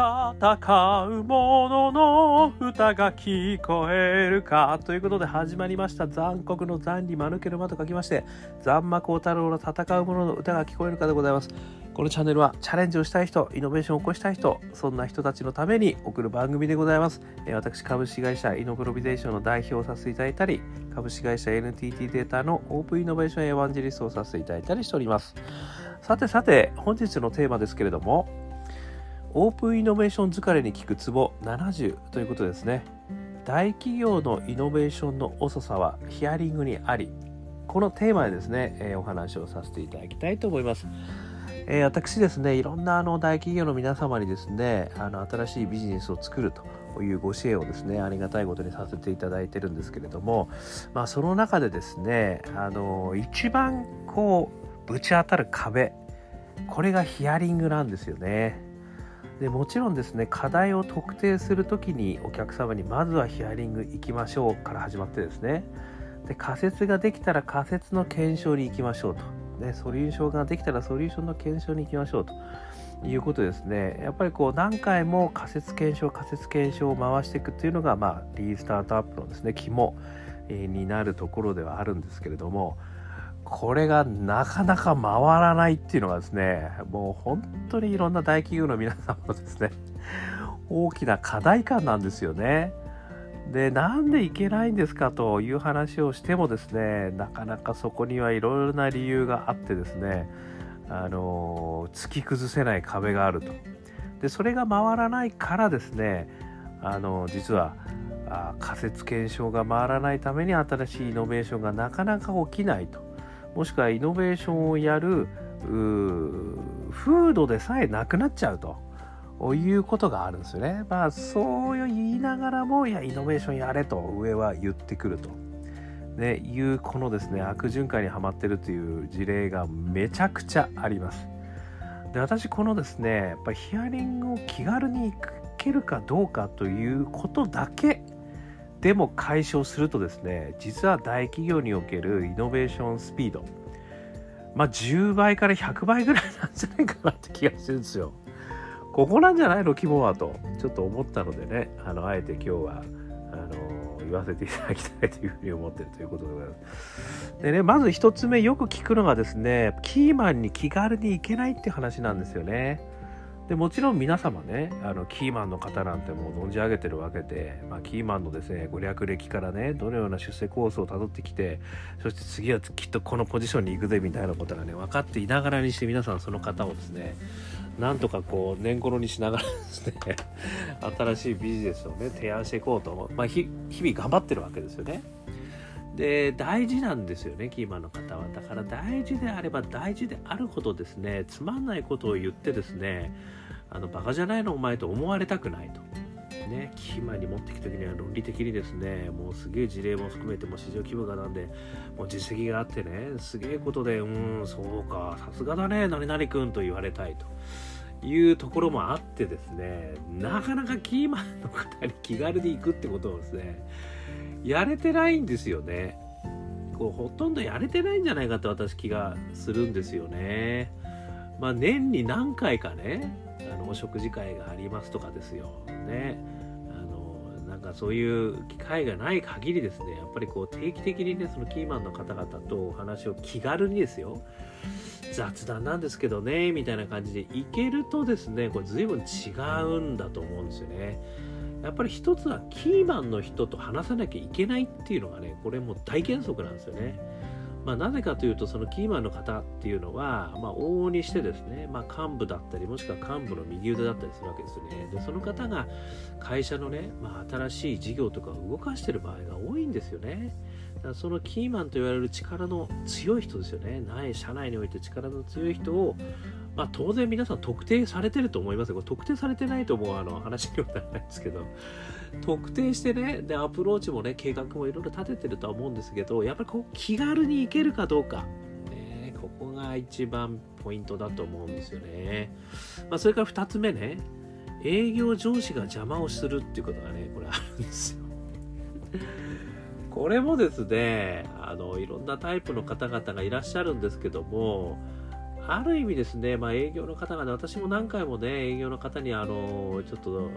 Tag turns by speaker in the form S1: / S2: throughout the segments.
S1: 戦う者の歌が聞こえるかということで始まりました。残酷の残に間抜ける間と書きまして残魔高太郎の戦う者の歌が聞こえるかでございます。このチャンネルはチャレンジをしたい人イノベーションを起こしたい人そんな人たちのために送る番組でございます。私株式会社イノグロビゼーションの代表をさせていただいたり株式会社 NTT データのオープンイノベーションエヴァンジェリストをさせていただいたりしております。さてさて本日のテーマですけれどもオープンイノベーション疲れに効くツボ70ということですね。大企業のイノベーションの遅さはヒアリングにありこのテーマでですね、えー、お話をさせていただきたいと思います、えー、私ですねいろんなあの大企業の皆様にですねあの新しいビジネスを作るというご支援をですねありがたいことにさせていただいてるんですけれども、まあ、その中でですねあの一番こうぶち当たる壁これがヒアリングなんですよね。でもちろんですね課題を特定する時にお客様にまずはヒアリング行きましょうから始まってですね。で仮説ができたら仮説の検証に行きましょうと、ね、ソリューションができたらソリューションの検証に行きましょうと。いうことですね。やっぱりこう何回も仮説検証仮説検証を回していくっていうのが、まあ、リースタートアップのですね肝になるところではあるんですけれどもこれがなかなか回らないっていうのがですね、もう本当にいろんな大企業の皆さんもですね、大きな課題感なんですよね。で、なんでいけないんですかという話をしてもですね、なかなかそこにはいろいろな理由があってですね、あの、突き崩せない壁があると。で、それが回らないからですね、あの、実は、あ仮説検証が回らないために新しいイノベーションがなかなか起きないともしくはイノベーションをやる風土でさえなくなっちゃうと。いうことがあるんですよね。まあそう言いながらもいやイノベーションやれと上は言ってくると、ね、いうこのですね悪循環にはまってるという事例がめちゃくちゃあります。で私このですねやっぱヒアリングを気軽に行けるかどうかということだけでも解消するとですね実は大企業におけるイノベーションスピードまあ10倍から100倍ぐらいなんじゃないかなって気がするんですよ。ここなんじゃないの肝はとちょっと思ったのでねあのあえて今日はあの言わせていただきたいというふうに思ってるということでございます。でねまず一つ目よく聞くのがですねキーマンに気軽に行けないって話なんですよね。でもちろん皆様ねあのキーマンの方なんてもう存じ上げてるわけで、まあ、キーマンのですねご略歴からねどのような出世コースをたどってきてそして次はきっとこのポジションに行くぜみたいなことがね分かっていながらにして皆さんその方をですねなんとかこう年頃にしながらですね 新しいビジネスをね提案していこうと、まあ、日々頑張ってるわけですよね。で大事なんですよねキーマンの方は。だから大事であれば大事であるほどですね。つまんないことを言ってですねあのバカじゃないのお前と思われたくないと。ね、キーマンに持ってきた時には論理的にですねもうすげえ事例も含めても市場規模がなんでもう実績があってねすげえことでうんそうかさすがだね何々君と言われたいと。いうところもあってですねなかなかキーマンの方に気軽に行くってことをですねやれてないんですよねこうほとんどやれてないんじゃないかと私気がするんですよねまあ年に何回かねあのお食事会がありますとかですよ。ね。あのなんかそういう機会がない限りですね、やっぱりこう定期的にね、そのキーマンの方々とお話を気軽にですよ、雑談なんですけどね、みたいな感じでいけるとですね、これ随分違うんだと思うんですよね。やっぱり一つはキーマンの人と話さなきゃいけないっていうのがね、これも大原則なんですよね。まあ、なぜかというとそのキーマンの方っていうのは、まあ、往々にしてですね、まあ、幹部だったりもしくは幹部の右腕だったりするわけですよねでその方が会社のね、まあ、新しい事業とかを動かしてる場合が多いんですよねそのキーマンと言われる力の強い人ですよね。ない社内において力の強い人をまあ、当然皆さん特定されてると思いますこれ特定されてないと思うあの話にはならないですけど。特定してねでアプローチもね計画もいろいろ立ててるとは思うんですけどやっぱりこう気軽に行けるかどうか、ね、ここが一番ポイントだと思うんですよね、まあ、それから2つ目ね営業上司が邪魔をするっていうことがねこれあるんですよ。これもですねあのいろんなタイプの方々がいらっしゃるんですけどもある意味ですね、まあ、営業の方がね私も何回もね営業の方にあのちょっと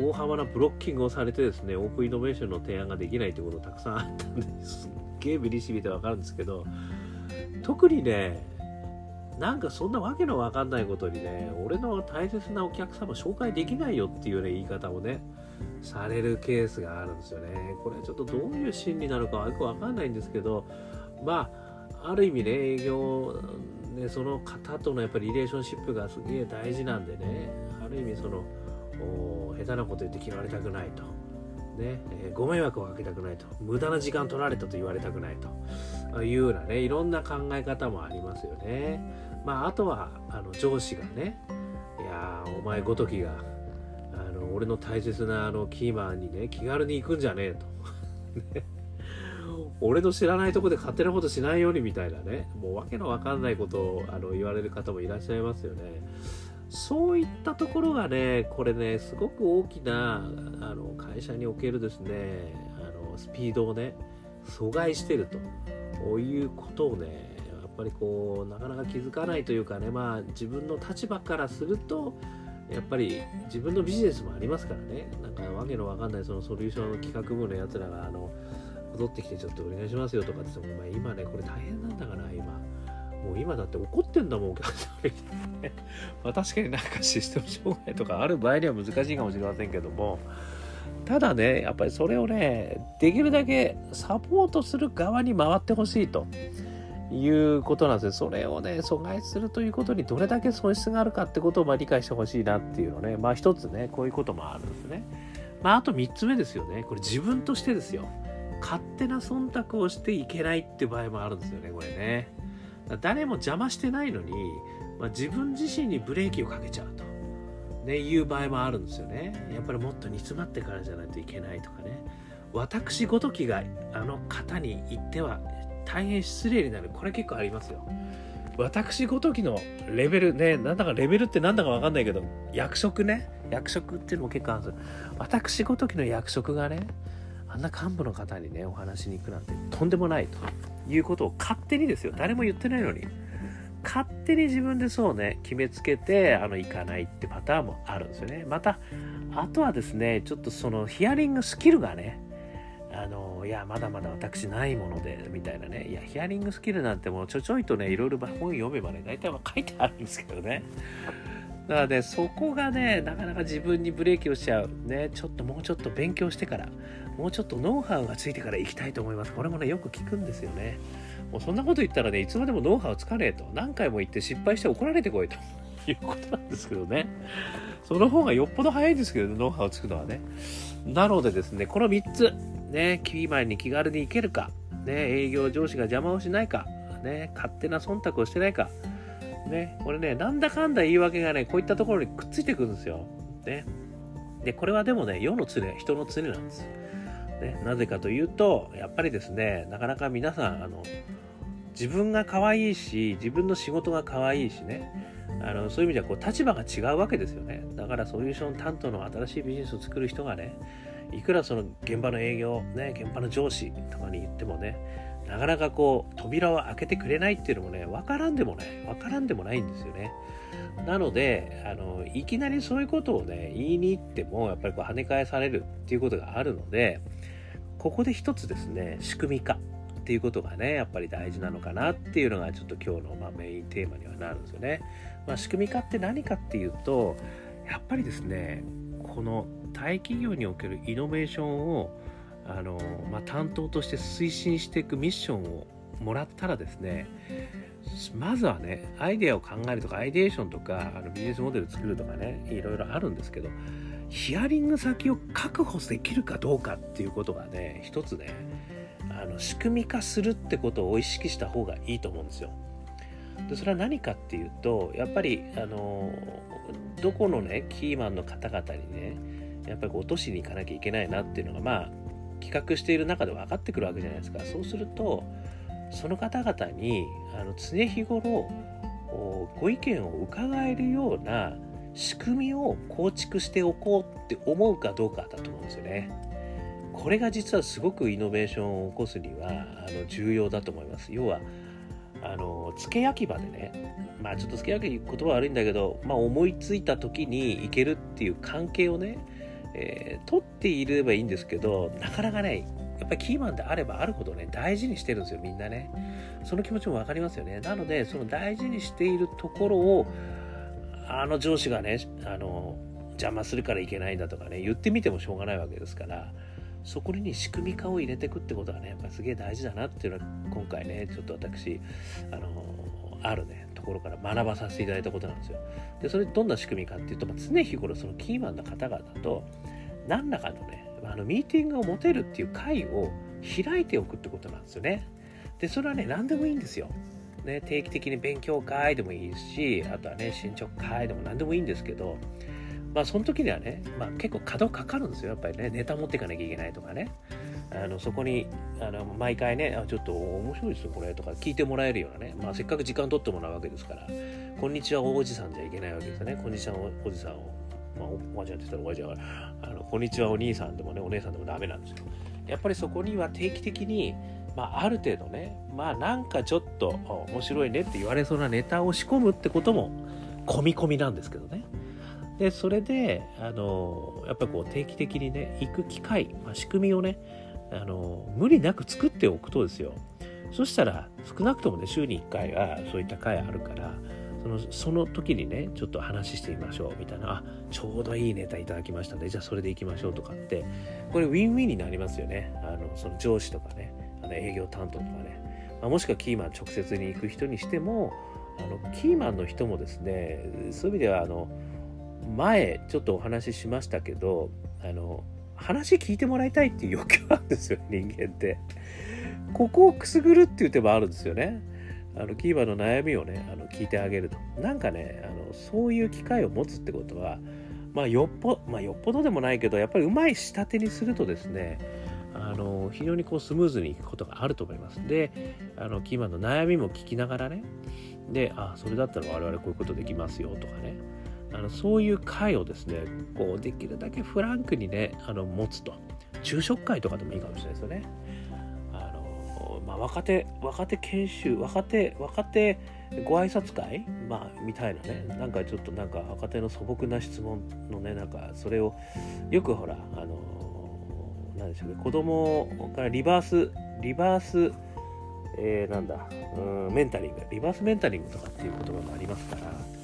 S1: 大幅なブロッキングをされてですねオープンイノベーションの提案ができないということたくさんあったんですっげえビリシビで分かるんですけど特にねなんかそんなわけのわかんないことにね俺の大切なお客様紹介できないよっていうね言い方をねされるケースがあるんですよねこれちょっとどういうシーンになるかよくわかんないんですけどまあある意味ね営業ねその方とのやっぱりリレーションシップがすげえ大事なんでねある意味その下手なこと言って嫌われたくないと。ねえー、ご迷惑をかけたくないと無駄な時間取られたと言われたくないというようなねいろんな考え方もありますよね。まあ、あとはあの上司がねいやお前ごときがの俺の大切なあのキーマンにね気軽に行くんじゃねえと。俺の知らないとこで勝手なことしないようにみたいなねもうわけのわかんないことをあの言われる方もいらっしゃいますよね。そういったところがね、これね、すごく大きなあの会社におけるですね、あのスピードをね、阻害してるということをね、やっぱりこう、なかなか気づかないというかね、まあ自分の立場からすると、やっぱり自分のビジネスもありますからね、なんかわけのわかんないそのソリューションの企画部のやつらが、あの、戻ってきてちょっとお願いしますよとかって言っても、お前今ね、これ大変なんだから、今。もう今だって怒ってんだもん、お客さんに。まあ確かになんかシステム障害とかある場合には難しいかもしれませんけども、ただね、やっぱりそれをね、できるだけサポートする側に回ってほしいということなんですよ。それをね、阻害するということにどれだけ損失があるかってことをまあ理解してほしいなっていうのね、まあ一つね、こういうこともあるんですね。まああと3つ目ですよね。これ自分としてですよ。勝手な忖度をしていけないって場合もあるんですよね、これね。誰も邪魔してないのに、まあ、自分自身にブレーキをかけちゃうと、ね、いう場合もあるんですよね。やっぱりもっと煮詰まってからじゃないといけないとかね。私ごときがあの方に言っては大変失礼になる。これ結構ありますよ。私ごときのレベルね、なんだかレベルってなんだかわかんないけど、役職ね、役職っていうのも結構あるんですよ。私ごときの役職がね、あんな幹部の方にね、お話しに行くなんてとんでもないと。いうことを勝手にですよ誰も言ってないのに勝手に自分でそうね決めつけてあの行かないってパターンもあるんですよねまたあとはですねちょっとそのヒアリングスキルがねあのいやまだまだ私ないものでみたいなねいやヒアリングスキルなんてもうちょちょいとねいろいろ本読めばね大体は書いてあるんですけどね だからねそこがねなかなか自分にブレーキをしちゃうねちょっともうちょっと勉強してからもうちょっとノウハウがついてから行きたいと思います。これもね、よく聞くんですよね。もうそんなこと言ったらね、いつまでもノウハウつかねえと。何回も言って失敗して怒られてこいと いうことなんですけどね。その方がよっぽど早いんですけど、ノウハウつくのはね。なのでですね、この3つ、ね、キーマに気軽に行けるか、ね、営業上司が邪魔をしないか、ね、勝手な忖度をしてないか、ね、これね、なんだかんだ言い訳がね、こういったところにくっついてくるんですよ。ね。で、これはでもね、世の常、人の常なんです。ね、なぜかというとやっぱりですねなかなか皆さんあの自分が可愛いし自分の仕事が可愛いしねあのそういう意味ではこう立場が違うわけですよねだからソリューション担当の新しいビジネスを作る人がねいくらその現場の営業、ね、現場の上司とかに言ってもねなかなかこう扉を開けてくれないっていうのもね分からんでもない分からんでもないんですよねなのであのいきなりそういうことをね言いに行ってもやっぱりこう跳ね返されるっていうことがあるのでここで一つですね仕組み化っていうことがねやっぱり大事なのかなっていうのがちょっと今日のまメインテーマにはなるんですよね。まあ、仕組み化って何かっていうとやっぱりですねこの大企業におけるイノベーションをあの、まあ、担当として推進していくミッションをもらったらですねまずはねアイデアを考えるとかアイデーションとかあのビジネスモデル作るとかねいろいろあるんですけどヒアリング先を確保できるかどうかっていうことがね一つねあの仕組み化するってことを意識した方がいいと思うんですよ。でそれは何かっていうとやっぱりあのどこのねキーマンの方々にねやっぱり落としに行かなきゃいけないなっていうのがまあ企画している中で分かってくるわけじゃないですかそうするとその方々にあの常日頃ご意見を伺えるような仕組みを構築しておこうって思うかどうかだと思うんですよね。これが実はすごくイノベーションを起こすにはあの重要だと思います。要はあの付け焼き場でねまあちょっと付け焼き言葉悪いんだけど、まあ、思いついた時に行けるっていう関係をね、えー、取っていればいいんですけどなかなかねやっぱりキーマンであればあるほどね大事にしてるんですよみんなね。その気持ちも分かりますよね。なのでその大事にしているところをあの上司がねあの邪魔するからいけないんだとかね言ってみてもしょうがないわけですからそこに仕組み化を入れていくってことがねやっぱすげえ大事だなっていうのは今回ねちょっと私あのあるねところから学ばさせていただいたことなんですよ。でそれどんな仕組みかっていうと、まあ、常日頃そのキーマンの方々と何らかのねあのミーティングを持てるっていう会を開いておくってことなんですよね。でそれはね何でもいいんですよ。ね、定期的に勉強会でもいいしあとはね進捗会でも何でもいいんですけどまあその時にはね、まあ、結構稼働かかるんですよ。やっぱりねネタ持っていかなきゃいけないとかね。あのそこにあの毎回ねあちょっと面白いですよこれとか聞いてもらえるようなね、まあ、せっかく時間取ってもらうわけですから「こんにちはおじさん」じゃいけないわけですよね「こんにちはおじさんを」まあ、おばあちゃんって言ったらおばあちゃんはあの「こんにちはお兄さん」でもねお姉さんでもダメなんですよ。やっぱりそこには定期的にまあ、ある程度ねまあなんかちょっと面白いねって言われそうなネタを仕込むってことも込み込みなんですけどね。でそれであのやっぱりこう定期的にね行く機会、まあ、仕組みをねあの無理なく作っておくとですよ。そしたら少なくともね週に1回はそういった回あるからそのその時にねちょっと話してみましょうみたいな。あちょうどいいネタいただきましたねじゃあそれでいきましょうとかってこれウィンウィンになりますよね。あのその上司とかねあの営業担当とかね、まあ、もしくはキーマン直接に行く人にしてもあのキーマンの人もですねそういう意味ではあの前ちょっとお話ししましたけどあの話聞いてもらいたいっていう欲求あるんですよ人間って。ここをくすぐるっていう手もあるんですよね。あのキーマンの悩みをねあの聞いてあげると。なんかねあのそういう機会を持つってことはまあよっぽ,、まあ、よっぽどでもないけどやっぱりうまい仕立てにするとですねあの非常にこうスムーズにいくことがあると思います。であのキーマンの悩みも聞きながらねであそれだったら我々こういうことできますよとかね。あのそういう会をですねこうできるだけフランクにねあの持つと。昼食会とかでもいいかもしれないですよね。あのまあ、若手若手研修若手若手ご挨拶会、まあ、みたいなね。なんかちょっとなんか若手の素朴な質問のねなんかそれをよくほらあの何でしょうね。子供からリバースリバースえー、なんだうんメンタリング。リバースメンタリングとかっていう言葉もありますから。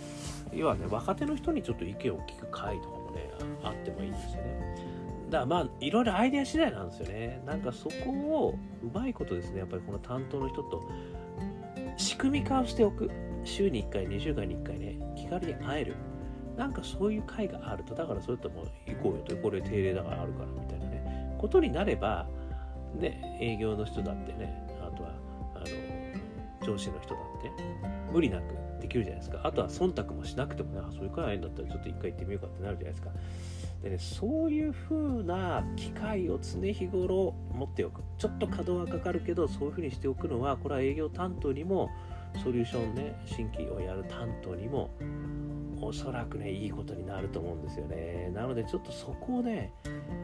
S1: 要はね若手の人にちょっと意見を聞く会とかもねあってもいいんですよね。だからまあいろいろアイデア次第なんですよね。なんかそこをうまいことですねやっぱりこの担当の人と仕組み化をしておく。週に1回2週間に1回ね気軽に会える。なんかそういう会があると。だからそれとも行こうよと。これ定例だからあるからみたいなね。ことになればね営業の人だってね上司の人だって無理なくできるじゃないですか。あとは忖度もしなくてもねあそういう会んだったらちょっと一回行ってみようかってなるじゃないですか。でねそういう風な機会を常日頃持っておく。ちょっと稼働はかかるけどそういう風にしておくのはこれは営業担当にもソリューションね新規をやる担当にもおそらくねいいことになると思うんですよね。なのでちょっとそこをね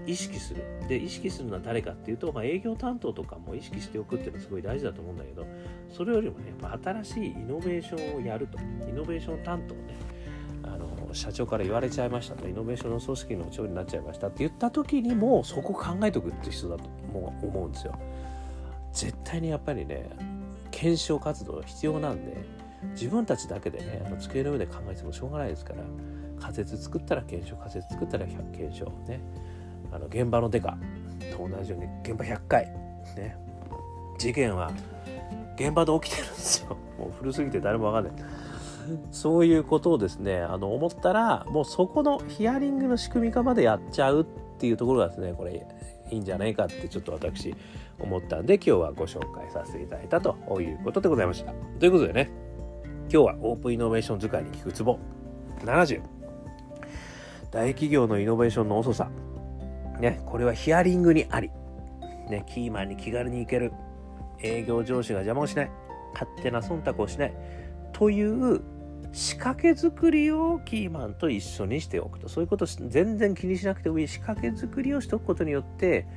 S1: 意識する。で意識するのは誰かっていうと、まあ、営業担当とかも意識しておくっていうのはすごい大事だと思うんだけどそれよりもねやっぱ新しいイノベーションをやると。イノベーション担当ねあの社長から言われちゃいましたと。イノベーションの組織の長になっちゃいましたって言った時にもそこ考えておくって人だと思うんですよ。絶対にやっぱりね検証活動必要なんで自分たちだけでねあの机の上で考えてもしょうがないですから仮説作ったら検証仮説作ったら検証ね。あの現場のデカと同じように現場100回ね。事件は現場で起きてるんですよ。もう古すぎて誰もわかんない。そういうことをですねあの思ったらもうそこのヒアリングの仕組み化までやっちゃうっていうところがですねこれいいんじゃないかってちょっと私思ったんで今日はご紹介させていただいたということでございました。ということでね今日はオープンイノベーション使いに聞くツボ。70大企業のイノベーションの遅さ。ねこれはヒアリングにあり。ねキーマンに気軽に行ける。営業上司が邪魔をしない。勝手な忖度をしない。という仕掛け作りをキーマンと一緒にしておくと。そういうこと全然気にしなくてもいい。仕掛け作りをしておくことによって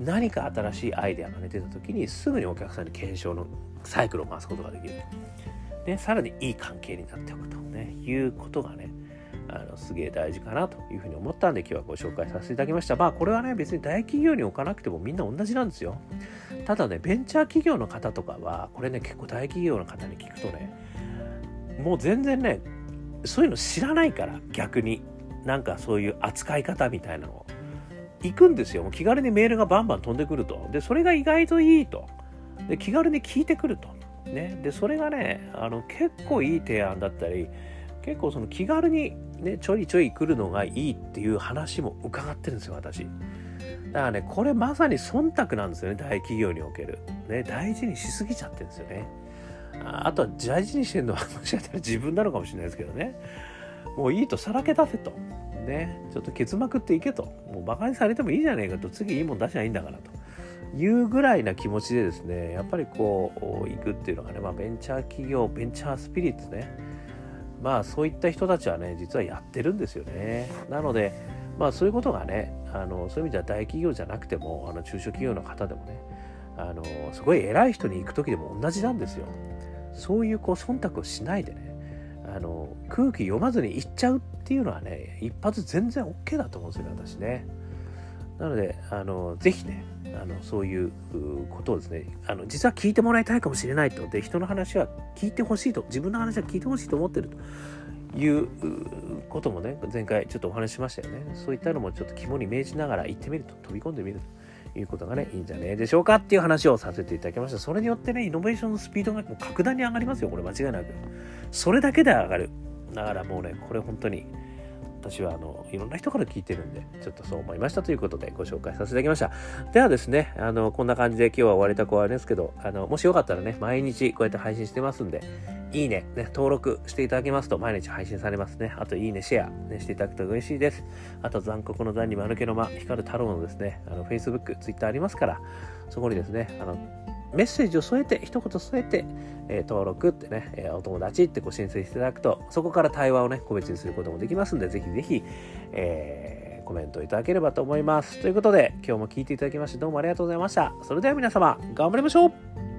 S1: 何か新しいアイデアが、ね、出た時にすぐにお客さんに検証のサイクルを回すことができる。で、さらにいい関係になっておくと、ね、いうことがね、あのすげえ大事かなというふうに思ったんで今日はご紹介させていただきました。まあこれはね別に大企業に置かなくてもみんな同じなんですよ。ただねベンチャー企業の方とかはこれね結構大企業の方に聞くとねもう全然ねそういうの知らないから逆になんかそういう扱い方みたいなのを行くんですよ。もう気軽にメールがバンバン飛んでくると。でそれが意外といいと。で気軽に聞いてくると。ね、でそれがねあの結構いい提案だったり結構その気軽にねちょいちょい来るのがいいっていう話も伺ってるんですよ私。だからねこれまさに忖度なんですよね大企業における。ね大事にしすぎちゃってるんですよね。あとは大事にしてるのは もしかしたら自分なのかもしれないですけどね。もういいとさらけ出せと。ねちょっとケツまくっていけと。もうバカにされてもいいじゃねえかと。次いいもん出しゃいいんだからと。いうぐらいな気持ちでですねやっぱりこう行くっていうのがね、まあ、ベンチャー企業ベンチャースピリッツね。まあそういった人たちはね実はやってるんですよね。なのでまあそういうことがねあのそういう意味では大企業じゃなくてもあの中小企業の方でもねあのすごい偉い人に行く時でも同じなんですよ。そういうこう忖度をしないでねあの空気読まずに行っちゃうっていうのはね一発全然 OK だと思うんですよね私ね。なのであのぜひねあのそういうことをですねあの実は聞いてもらいたいかもしれないと。で人の話は聞いてほしいと。自分の話は聞いてほしいと思ってると。いうこともね前回ちょっとお話しましたよね。そういったのもちょっと肝に銘じながら行ってみると。飛び込んでみると。いうことがねいいんじゃねえでしょうかっていう話をさせていただきました。それによってねイノベーションのスピードが格段に上がりますよこれ。間違いなく。それだけで上がる。だからもうねこれ本当に私はあのいろんな人から聞いてるんでちょっとそう思いましたということでご紹介させていただきました。ではですねあのこんな感じで今日は終わりたく終わりですけどあのもしよかったらね毎日こうやって配信してますんでいいねね登録していただけますと毎日配信されますね。あといいねシェア、ね、していただくと嬉しいです。あと残酷の残に丸けの間光る太郎のですねあの Facebook、Twitter ありますからそこにですねあのメッセージを添えて、一言添えて、えー、登録ってね、えー、お友達ってご申請していただくと、そこから対話をね、個別にすることもできますんで、ぜひぜひ、えー、コメントいただければと思います。ということで、今日も聞いていただきましてどうもありがとうございました。それでは皆様、頑張りましょう